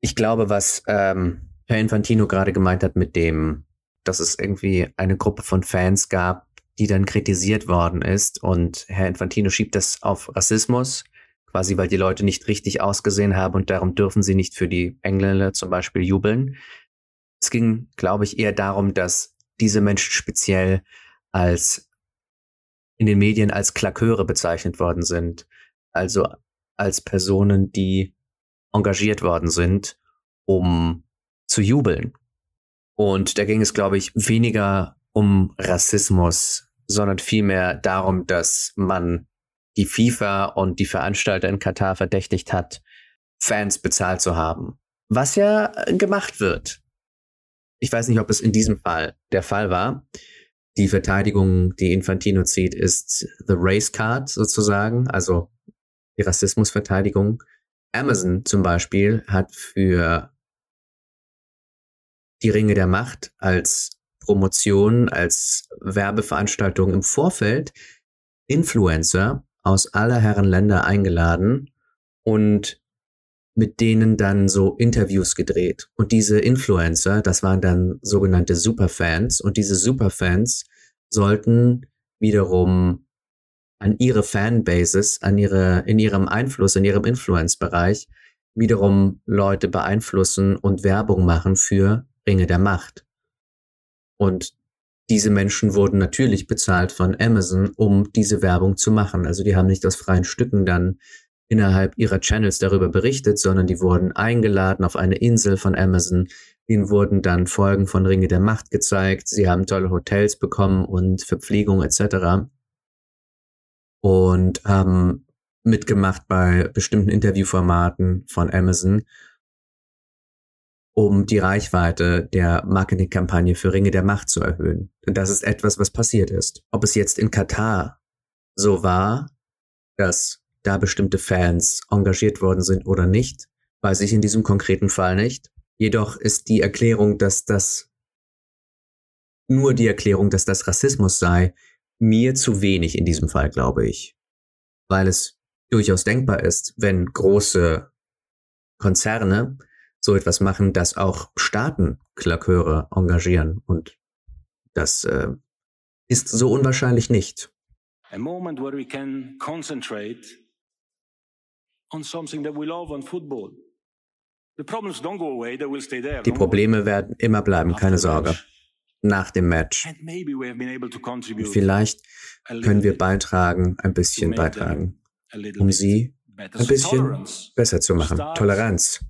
Ich glaube, was ähm, Herr Infantino gerade gemeint hat mit dem, dass es irgendwie eine Gruppe von Fans gab, die dann kritisiert worden ist und Herr Infantino schiebt das auf Rassismus, quasi weil die Leute nicht richtig ausgesehen haben und darum dürfen sie nicht für die Engländer zum Beispiel jubeln. Es ging, glaube ich, eher darum, dass diese Menschen speziell als in den Medien als Klaköre bezeichnet worden sind. Also als Personen, die engagiert worden sind, um zu jubeln. Und da ging es, glaube ich, weniger um Rassismus, sondern vielmehr darum, dass man die FIFA und die Veranstalter in Katar verdächtigt hat, Fans bezahlt zu haben. Was ja gemacht wird. Ich weiß nicht, ob es in diesem Fall der Fall war. Die Verteidigung, die Infantino zieht, ist The Race Card sozusagen, also die Rassismusverteidigung. Amazon zum Beispiel hat für die Ringe der Macht als Promotion, als Werbeveranstaltung im Vorfeld Influencer aus aller Herren Länder eingeladen und mit denen dann so Interviews gedreht. Und diese Influencer, das waren dann sogenannte Superfans. Und diese Superfans sollten wiederum an ihre Fanbases, an ihre, in ihrem Einfluss, in ihrem Influence-Bereich wiederum Leute beeinflussen und Werbung machen für Ringe der Macht. Und diese Menschen wurden natürlich bezahlt von Amazon, um diese Werbung zu machen. Also die haben nicht aus freien Stücken dann innerhalb ihrer Channels darüber berichtet, sondern die wurden eingeladen auf eine Insel von Amazon. Ihnen wurden dann Folgen von Ringe der Macht gezeigt. Sie haben tolle Hotels bekommen und Verpflegung etc. Und haben mitgemacht bei bestimmten Interviewformaten von Amazon, um die Reichweite der Marketingkampagne für Ringe der Macht zu erhöhen. Und das ist etwas, was passiert ist. Ob es jetzt in Katar so war, dass da bestimmte Fans engagiert worden sind oder nicht, weiß ich in diesem konkreten Fall nicht. Jedoch ist die Erklärung, dass das nur die Erklärung, dass das Rassismus sei, mir zu wenig in diesem Fall, glaube ich. Weil es durchaus denkbar ist, wenn große Konzerne so etwas machen, dass auch Staaten Klaköre engagieren. Und das äh, ist so unwahrscheinlich nicht. A moment where we can concentrate Die Probleme werden immer bleiben, keine Sorge. Nach dem Match. Vielleicht können wir beitragen, ein bisschen beitragen, um sie ein bisschen besser zu machen. Toleranz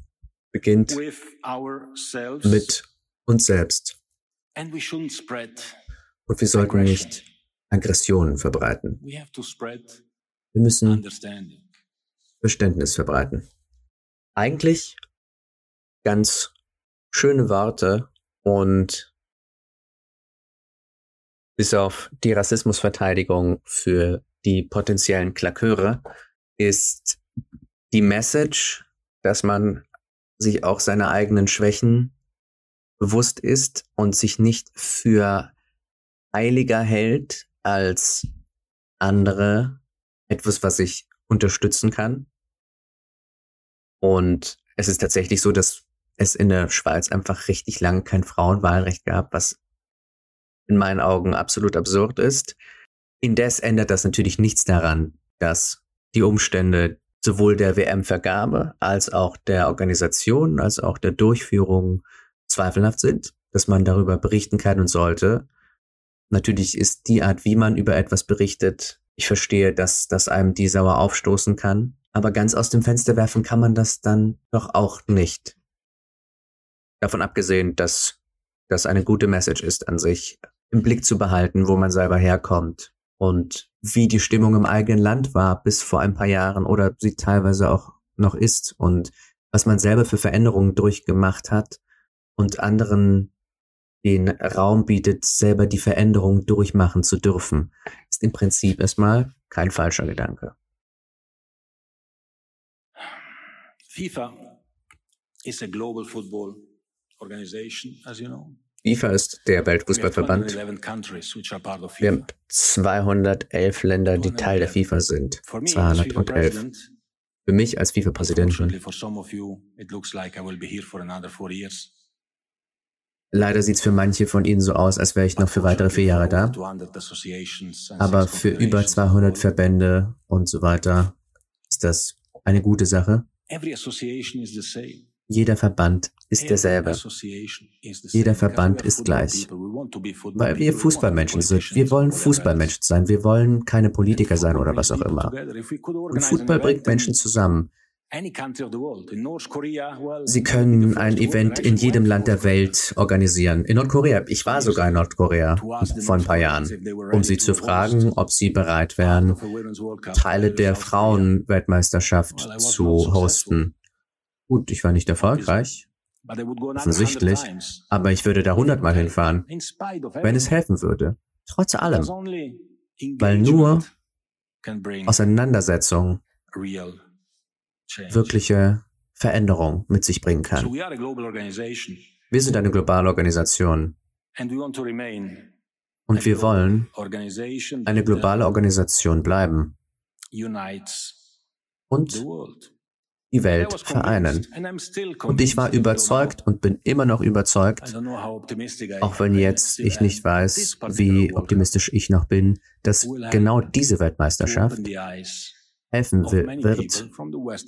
beginnt mit uns selbst. Und wir sollten nicht Aggressionen verbreiten. Wir müssen Verständnis verbreiten. Eigentlich ganz schöne Worte und bis auf die Rassismusverteidigung für die potenziellen Klaköre ist die Message, dass man sich auch seiner eigenen Schwächen bewusst ist und sich nicht für heiliger hält als andere etwas, was ich unterstützen kann. Und es ist tatsächlich so, dass es in der Schweiz einfach richtig lange kein Frauenwahlrecht gab, was in meinen Augen absolut absurd ist. Indes ändert das natürlich nichts daran, dass die Umstände sowohl der WM-Vergabe als auch der Organisation, als auch der Durchführung zweifelhaft sind, dass man darüber berichten kann und sollte. Natürlich ist die Art, wie man über etwas berichtet, ich verstehe, dass das einem die sauer aufstoßen kann, aber ganz aus dem Fenster werfen kann man das dann doch auch nicht. Davon abgesehen, dass das eine gute Message ist an sich, im Blick zu behalten, wo man selber herkommt und wie die Stimmung im eigenen Land war bis vor ein paar Jahren oder sie teilweise auch noch ist und was man selber für Veränderungen durchgemacht hat und anderen den Raum bietet, selber die Veränderung durchmachen zu dürfen, ist im Prinzip erstmal kein falscher Gedanke. FIFA is a global football organization, as you know. FIFA ist der Weltfußballverband. Wir haben 211 Länder, die Teil der FIFA sind. 211. Für mich als FIFA-Präsidenten. Leider sieht es für manche von Ihnen so aus, als wäre ich noch für weitere vier Jahre da. Aber für über 200 Verbände und so weiter ist das eine gute Sache. Jeder Verband ist derselbe. Jeder Verband ist gleich. Weil wir Fußballmenschen sind. Wir wollen Fußballmenschen sein. Wir wollen keine Politiker sein oder was auch immer. Und Fußball bringt Menschen zusammen. Sie können ein Event in jedem Land der Welt organisieren. In Nordkorea. Ich war sogar in Nordkorea vor ein paar Jahren, um sie zu fragen, ob sie bereit wären, Teile der Frauenweltmeisterschaft zu hosten. Gut, ich war nicht erfolgreich, offensichtlich, aber ich würde da hundertmal hinfahren, wenn es helfen würde. Trotz allem. Weil nur Auseinandersetzung wirkliche Veränderung mit sich bringen kann. Wir sind eine globale Organisation. Und wir wollen eine globale Organisation bleiben und die Welt vereinen. Und ich war überzeugt und bin immer noch überzeugt, auch wenn jetzt ich nicht weiß, wie optimistisch ich noch bin, dass genau diese Weltmeisterschaft helfen wird,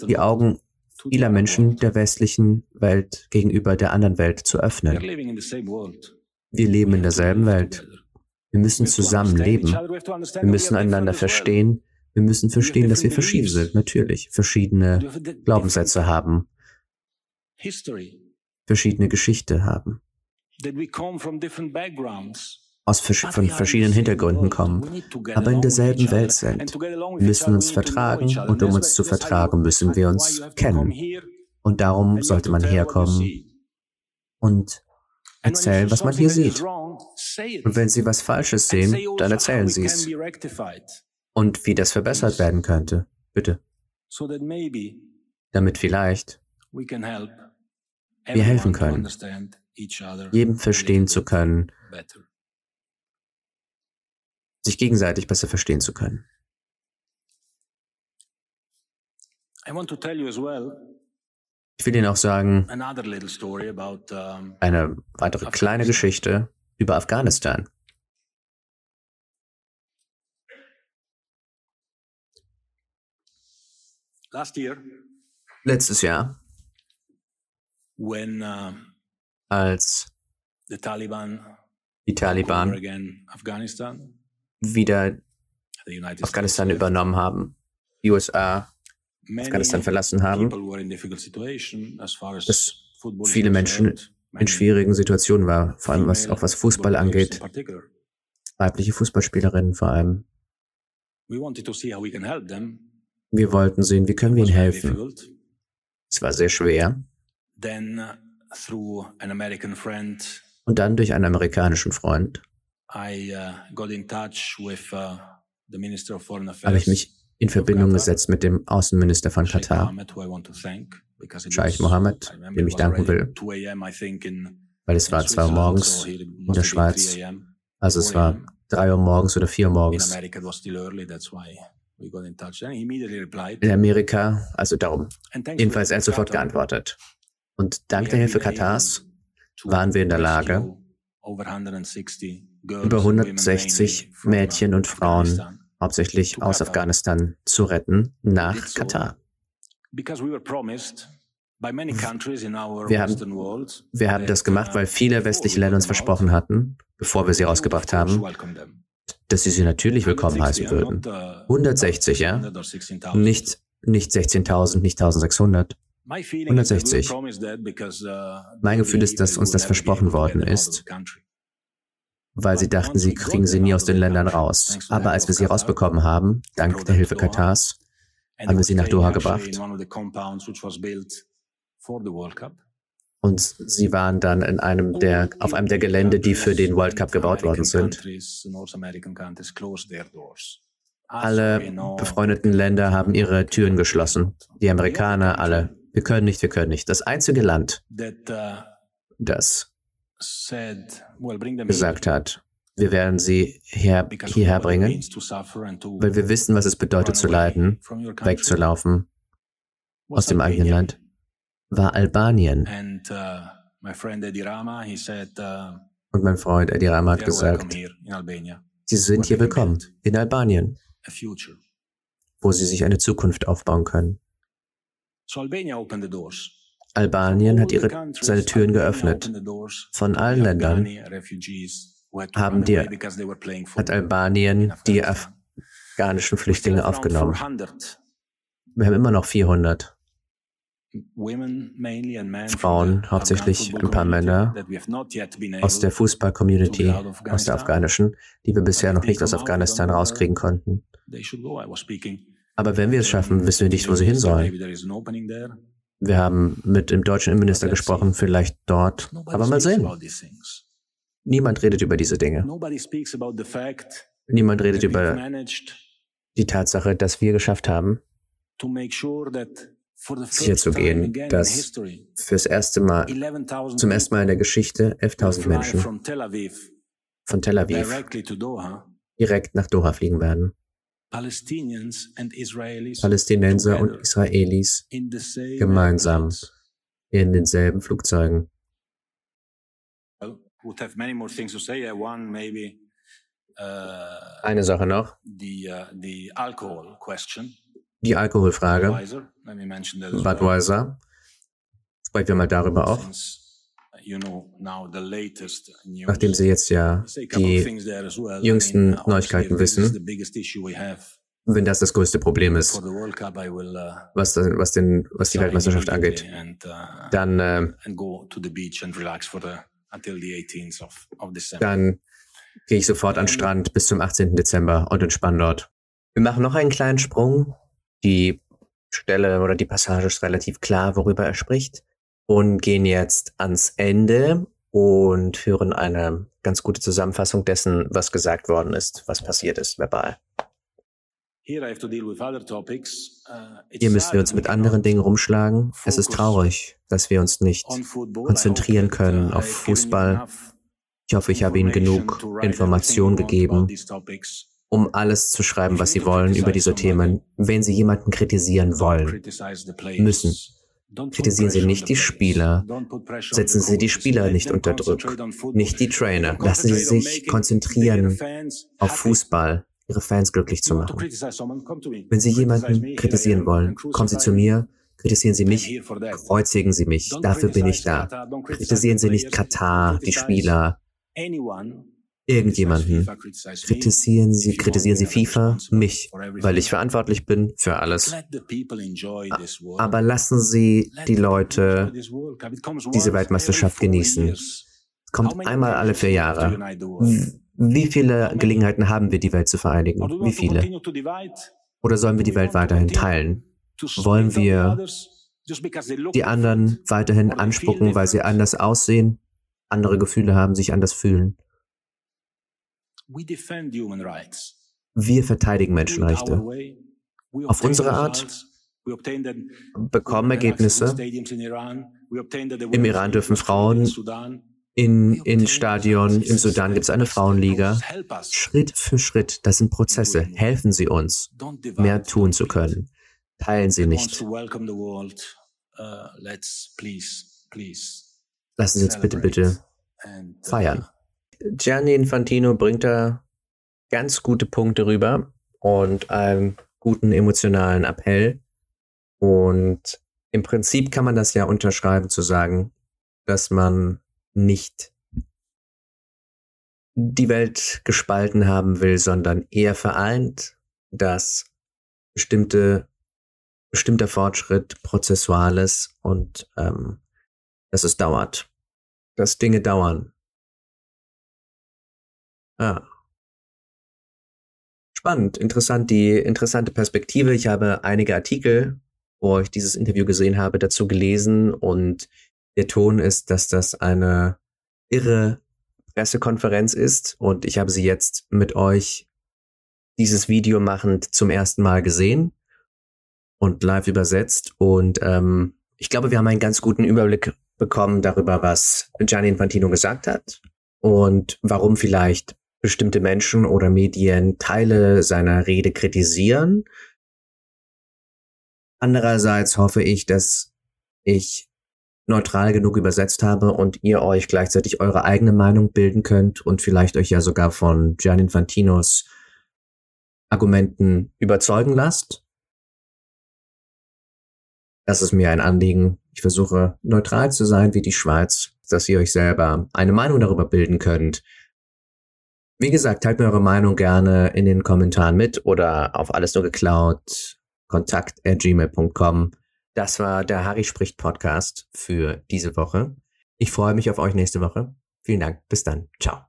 die Augen vieler Menschen der westlichen Welt gegenüber der anderen Welt zu öffnen. Wir leben in derselben Welt. Wir müssen zusammen leben. Wir müssen einander verstehen wir müssen verstehen, dass wir verschieden sind, natürlich. Verschiedene Glaubenssätze haben. Verschiedene Geschichte haben. Aus von verschiedenen Hintergründen kommen, aber in derselben Welt sind. Wir müssen uns vertragen und um uns zu vertragen, müssen wir uns kennen. Und darum sollte man herkommen und erzählen, was man hier sieht. Und wenn Sie was Falsches sehen, dann erzählen Sie es und wie das verbessert werden könnte. Bitte. Damit vielleicht wir helfen können, jedem verstehen zu können, sich gegenseitig besser verstehen zu können. Ich will Ihnen auch sagen, eine weitere kleine Geschichte über Afghanistan. Letztes Jahr, als die Taliban wieder Afghanistan übernommen haben, die USA Afghanistan verlassen haben, dass viele Menschen in schwierigen Situationen waren, vor allem was auch was Fußball angeht, weibliche Fußballspielerinnen vor allem. Wir wollten sehen, wie können wir ihnen helfen. Es war sehr schwer. Uh, Und dann durch einen amerikanischen Freund habe ich mich in Verbindung gesetzt mit dem Außenminister von Katar, Scheich Mohammed, dem ich danken will, weil es war zwei Uhr morgens in der Schweiz, also es war drei Uhr morgens oder vier Uhr morgens. In Amerika, also darum. Jedenfalls, er hat sofort geantwortet. Und dank der Hilfe Katars waren wir in der Lage, über 160 Mädchen und Frauen hauptsächlich aus Afghanistan zu retten, nach Katar. Wir haben, wir haben das gemacht, weil viele westliche Länder uns versprochen hatten, bevor wir sie rausgebracht haben, dass sie sie natürlich willkommen heißen würden. 160, ja? Nicht, nicht 16.000, nicht 1.600. 160. Mein Gefühl ist, dass uns das versprochen worden ist, weil sie dachten, sie kriegen sie nie aus den Ländern raus. Aber als wir sie rausbekommen haben, dank der Hilfe Katars, haben wir sie nach Doha gebracht. Und sie waren dann in einem der, auf einem der Gelände, die für den World Cup gebaut worden sind. Alle befreundeten Länder haben ihre Türen geschlossen. Die Amerikaner, alle. Wir können nicht, wir können nicht. Das einzige Land, das gesagt hat, wir werden sie her, hierher bringen, weil wir wissen, was es bedeutet zu leiden, wegzulaufen aus dem eigenen Land, war Albanien. Uh, uh, Und mein Freund Eddie Rama hat gesagt, Sie sind hier willkommen in Albanien, wo Sie sich eine Zukunft aufbauen können. Albanien hat ihre, seine Türen geöffnet. Von allen Ländern haben die, hat Albanien die afghanischen Flüchtlinge aufgenommen. Wir haben immer noch 400. Frauen, hauptsächlich ein paar Männer aus der Fußball-Community, aus der afghanischen, die wir bisher noch nicht aus Afghanistan rauskriegen konnten. Aber wenn wir es schaffen, wissen wir nicht, wo sie hin sollen. Wir haben mit dem deutschen Innenminister gesprochen, vielleicht dort, aber mal sehen. Niemand redet über diese Dinge. Niemand redet über die Tatsache, dass wir geschafft haben, sicherzugehen, dass fürs erste Mal, zum ersten Mal in der Geschichte 11.000 Menschen von Tel Aviv direkt nach Doha fliegen werden. Palästinenser und Israelis gemeinsam in denselben Flugzeugen. Uh, Eine Sache noch. Uh, Die Alkoholfrage. Budweiser. Sprechen wir mal darüber auch. Nachdem Sie jetzt ja die jüngsten Neuigkeiten wissen, wenn das das größte Problem ist, uh, was, was, den, was die Weltmeisterschaft angeht, uh, dann, äh, dann gehe ich sofort an den Strand bis zum 18. Dezember und entspanne dort. Wir machen noch einen kleinen Sprung. Die Stelle oder die Passage ist relativ klar, worüber er spricht und gehen jetzt ans Ende und hören eine ganz gute Zusammenfassung dessen, was gesagt worden ist, was passiert ist, verbal. Uh, Hier müssen wir uns mit anderen Dingen rumschlagen. Es ist traurig, dass wir uns nicht konzentrieren können uh, auf Fußball. Ich hoffe, ich habe Ihnen genug Informationen gegeben, um alles zu schreiben, was Sie wollen über diese Themen, wenn Sie jemanden kritisieren wollen, müssen. Kritisieren Sie nicht die Spieler. Setzen Sie die Spieler nicht unter Druck. Nicht die Trainer. Lassen Sie sich konzentrieren auf Fußball. ihre Fans glücklich zu machen. Wenn Sie jemanden kritisieren wollen, kommen Sie zu mir, kritisieren Sie mich, kreuzigen Sie mich, dafür bin ich da. Kritisieren Sie nicht Katar, die Spieler, irgendjemanden. Kritisieren Sie, kritisieren Sie FIFA, mich, weil ich verantwortlich bin für alles. Aber lassen Sie die Leute diese Weltmeisterschaft genießen. Kommt einmal alle vier Jahre. Wie viele Gelegenheiten haben wir, die Welt zu vereinigen? Wie viele? Oder sollen wir die Welt weiterhin teilen? Wollen wir die anderen weiterhin anspucken, weil sie anders aussehen, andere Gefühle haben, sich anders fühlen? Wir verteidigen Menschenrechte. Auf unsere Art bekommen Ergebnisse. Im Iran dürfen Frauen in, in Stadion, im Sudan gibt es eine Frauenliga. Schritt für Schritt, das sind Prozesse. Helfen Sie uns, mehr tun zu können. Teilen Sie nicht. Uh, Lassen Sie uns bitte, bitte uh, feiern. Gianni Infantino bringt da ganz gute Punkte rüber und einen guten emotionalen Appell. Und im Prinzip kann man das ja unterschreiben zu sagen, dass man nicht die Welt gespalten haben will, sondern eher vereint, dass bestimmte, bestimmter Fortschritt prozessuales und ähm, dass es dauert, dass Dinge dauern. Ah. Spannend, interessant, die interessante Perspektive. Ich habe einige Artikel, wo ich dieses Interview gesehen habe, dazu gelesen und der Ton ist, dass das eine irre Pressekonferenz ist und ich habe sie jetzt mit euch dieses Video machend zum ersten Mal gesehen und live übersetzt und ähm, ich glaube, wir haben einen ganz guten Überblick bekommen darüber, was Gianni Infantino gesagt hat und warum vielleicht bestimmte Menschen oder Medien Teile seiner Rede kritisieren. Andererseits hoffe ich, dass ich neutral genug übersetzt habe und ihr euch gleichzeitig eure eigene Meinung bilden könnt und vielleicht euch ja sogar von Gian Infantinos Argumenten überzeugen lasst. Das ist mir ein Anliegen. Ich versuche neutral zu sein wie die Schweiz, dass ihr euch selber eine Meinung darüber bilden könnt. Wie gesagt, teilt mir eure Meinung gerne in den Kommentaren mit oder auf alles nur geklaut kontakt at gmail.com. Das war der Harry spricht Podcast für diese Woche. Ich freue mich auf euch nächste Woche. Vielen Dank. Bis dann. Ciao.